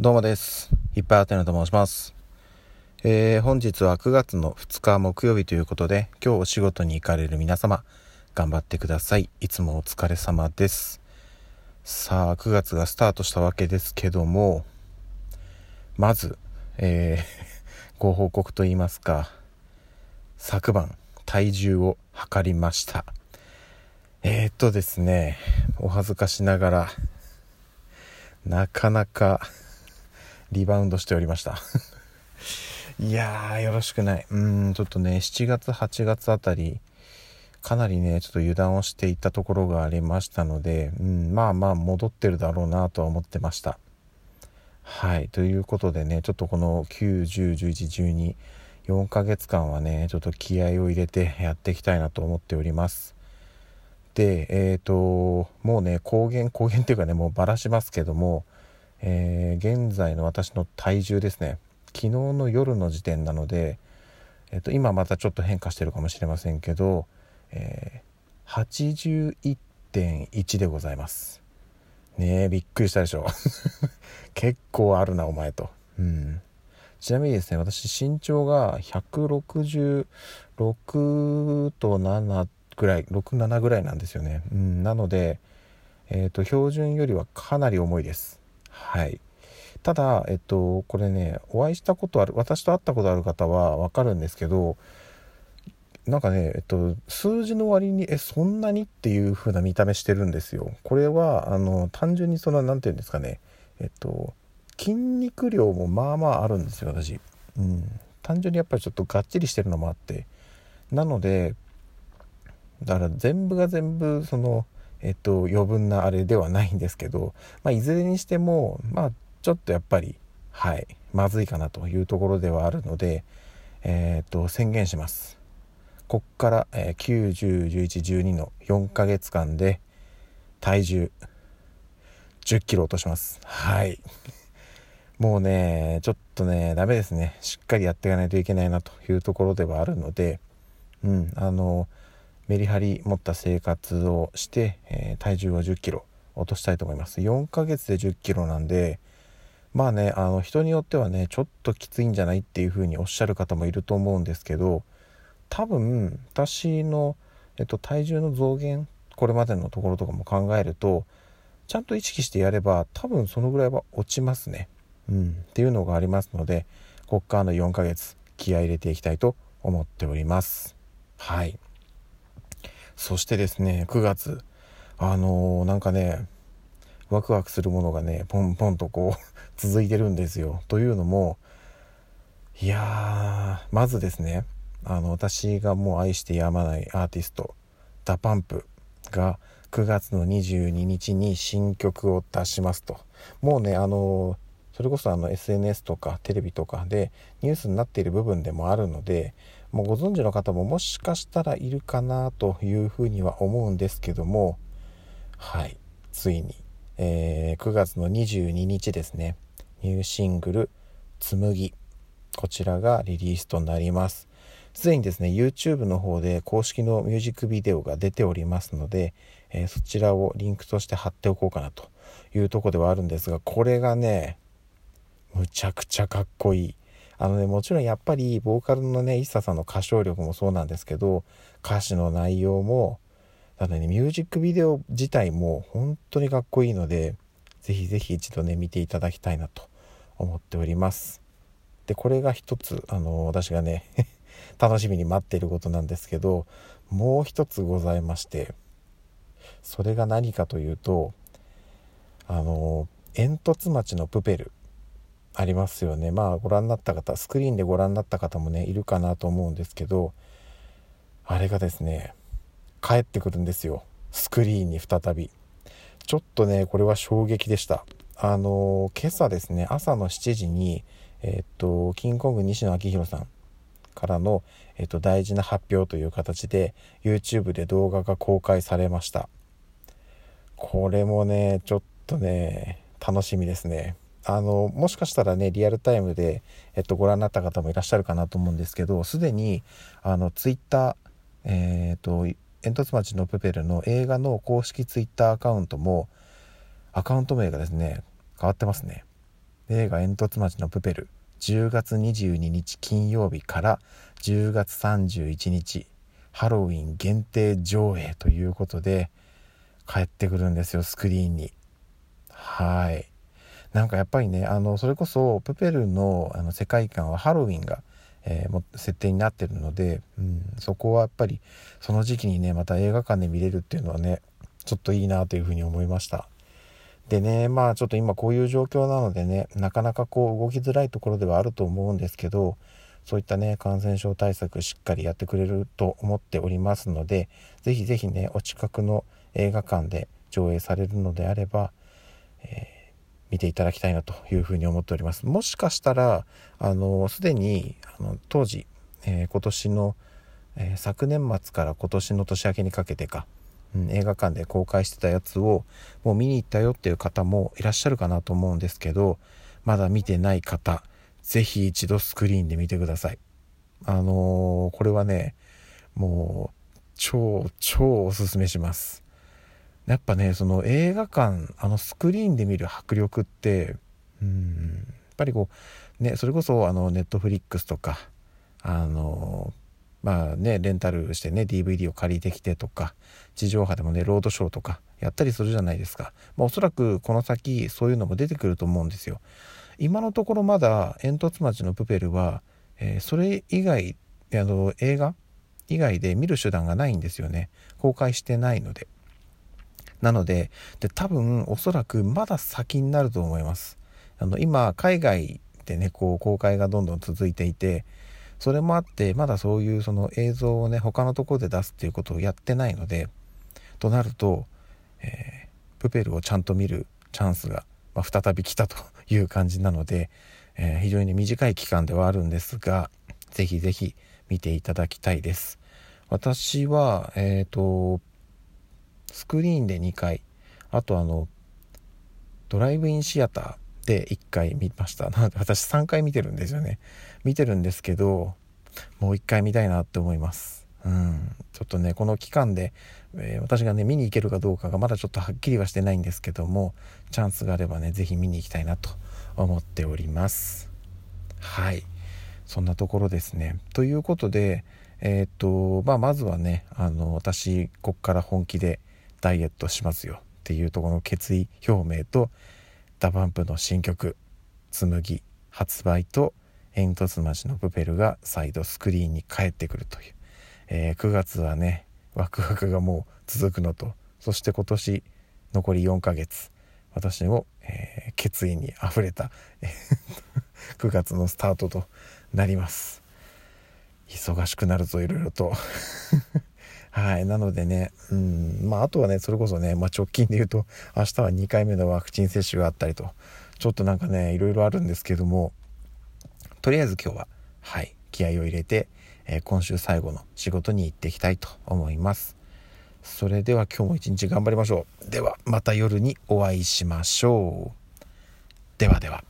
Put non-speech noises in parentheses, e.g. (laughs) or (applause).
どうもです。いっぱいあてなと申します。えー、本日は9月の2日木曜日ということで、今日お仕事に行かれる皆様、頑張ってください。いつもお疲れ様です。さあ、9月がスタートしたわけですけども、まず、えー、(laughs) ご報告と言いますか、昨晩、体重を測りました。えー、っとですね、お恥ずかしながら、なかなかリバウンドしておりました。(laughs) いやーよろしくない。うんちょっとね7月8月あたりかなりねちょっと油断をしていったところがありましたので、うん、まあまあ戻ってるだろうなとは思ってました。はいということでねちょっとこの9101112 4ヶ月間はねちょっと気合を入れてやっていきたいなと思っております。でえっ、ー、ともうね公言公言っていうかねもうばらしますけどもえー、現在の私の体重ですね。昨日の夜の時点なので、えー、と今またちょっと変化してるかもしれませんけど、えー、81.1でございます。ねえびっくりしたでしょ。(laughs) 結構あるなお前と。うん。ちなみにですね私身長が166と7ぐらい67ぐらいなんですよね、うん、なので、えーと標準よりはかなり重いです。はい。ただ、えっと、これね、お会いしたことある、私と会ったことある方はわかるんですけど、なんかね、えっと、数字の割に、え、そんなにっていう風な見た目してるんですよ。これは、あの、単純にその、なんていうんですかね、えっと、筋肉量もまあまああるんですよ、私。うん。単純にやっぱりちょっとがっちりしてるのもあって。なので、だから全部が全部、その、えっと、余分なあれではないんですけど、まあ、いずれにしても、まあ、ちょっとやっぱり、はい、まずいかなというところではあるので、え、っと、宣言します。こっから、えー、9、10、11、12の4ヶ月間で、体重、10キロ落とします。はい。もうね、ちょっとね、ダメですね。しっかりやっていかないといけないなというところではあるので、うん、あの、メリハリ持った生活をして、えー、体重を1 0キロ落としたいと思います。4ヶ月で1 0キロなんでまあねあの人によってはねちょっときついんじゃないっていう風におっしゃる方もいると思うんですけど多分私の、えっと、体重の増減これまでのところとかも考えるとちゃんと意識してやれば多分そのぐらいは落ちますね。うん。っていうのがありますのでこっからの4ヶ月気合入れていきたいと思っております。はい。そしてですね、9月、あのー、なんかね、ワクワクするものがね、ポンポンとこう (laughs) 続いてるんですよ。というのも、いやー、まずですね、あの、私がもう愛してやまないアーティスト、DA PUMP が9月の22日に新曲を出しますと。もうね、あのー、それこそあの SNS とかテレビとかでニュースになっている部分でもあるので、もうご存知の方ももしかしたらいるかなというふうには思うんですけども。はい。ついに、えー、9月の22日ですね。ニューシングル「紬」こちらがリリースとなります。すでにですね YouTube の方で公式のミュージックビデオが出ておりますので、えー、そちらをリンクとして貼っておこうかなというとこではあるんですがこれがねむちゃくちゃかっこいい。あのね、もちろんやっぱりボーカルのね、ＩＳＳA さんの歌唱力もそうなんですけど、歌詞の内容も、ただね、ミュージックビデオ自体も本当にかっこいいので、ぜひぜひ一度ね、見ていただきたいなと思っております。で、これが一つ、あの、私がね、(laughs) 楽しみに待っていることなんですけど、もう一つございまして、それが何かというと、あの、煙突町のプペル。ありますよね。まあご覧になった方スクリーンでご覧になった方もねいるかなと思うんですけどあれがですね帰ってくるんですよ。スクリーンに再び。ちょっとねこれは衝撃でした。あの今朝ですね朝の7時にえー、っとキングコング西野昭弘さんからの、えー、っと大事な発表という形で YouTube で動画が公開されました。これもねちょっとね楽しみですね。あのもしかしたらねリアルタイムで、えっと、ご覧になった方もいらっしゃるかなと思うんですけどすでにあのツイッターえっ、と煙突町のプペルの映画の公式ツイッターアカウントもアカウント名がですね変わってますね。映画煙突町のプペル10月22日金曜日から10月31日ハロウィン限定上映ということで帰ってくるんですよスクリーンに。はい。なんかやっぱりねあのそれこそプペルのあの世界観はハロウィンが、えー、も設定になってるので、うん、そこはやっぱりその時期にねまた映画館で見れるっていうのはねちょっといいなというふうに思いました。でねまあちょっと今こういう状況なのでねなかなかこう動きづらいところではあると思うんですけどそういったね感染症対策しっかりやってくれると思っておりますので是非是非ねお近くの映画館で上映されるのであれば、えー見ていただきたいなというふうに思っております。もしかしたら、あの、すでに、あの、当時、えー、今年の、えー、昨年末から今年の年明けにかけてか、うん、映画館で公開してたやつをもう見に行ったよっていう方もいらっしゃるかなと思うんですけど、まだ見てない方、是非一度スクリーンで見てください。あのー、これはね、もう、超、超おすすめします。やっぱねその映画館あのスクリーンで見る迫力ってうんやっぱりこうねそれこそあのネットフリックスとかあのまあねレンタルしてね DVD を借りてきてとか地上波でもねロードショーとかやったりするじゃないですか、まあ、おそらくこの先そういうのも出てくると思うんですよ。今のところまだ煙突町のプペルは、えー、それ以外あの映画以外で見る手段がないんですよね。公開してないので。なのでで多分おそらくまだ先になると思います。あの今海外でねこう公開がどんどん続いていてそれもあってまだそういうその映像をね他のところで出すっていうことをやってないのでとなると、えー、プペルをちゃんと見るチャンスが、まあ、再び来たという感じなので、えー、非常に短い期間ではあるんですが是非是非見ていただきたいです。私はえっ、ー、とスクリーンで2回。あとあのドライブインシアターで1回見ました。なんで私3回見てるんですよね。見てるんですけどもう1回見たいなって思います。うん。ちょっとねこの期間で、えー、私がね見に行けるかどうかがまだちょっとはっきりはしてないんですけどもチャンスがあればね是非見に行きたいなと思っております。はい。そんなところですね。ということでえー、っとまあまずはねあの私こっから本気でダイエットしますよっていうとこの決意表明とダバンプの新曲「紬」発売と煙突町のプペルが再度スクリーンに帰ってくるという、えー、9月はねワクワクがもう続くのと。そして今年残り4ヶ月私も、えー、決意にあふれた (laughs) 9月のスタートとなります。忙しくなるぞいろいろと。はい。なのでね、うん、まあ、あとはね、それこそね、まあ、直近で言うと、明日は2回目のワクチン接種があったりと、ちょっとなんかね、いろいろあるんですけども、とりあえず今日は、はい、気合を入れて、えー、今週最後の仕事に行っていきたいと思います。それでは今日も一日頑張りましょう。では、また夜にお会いしましょう。ではでは。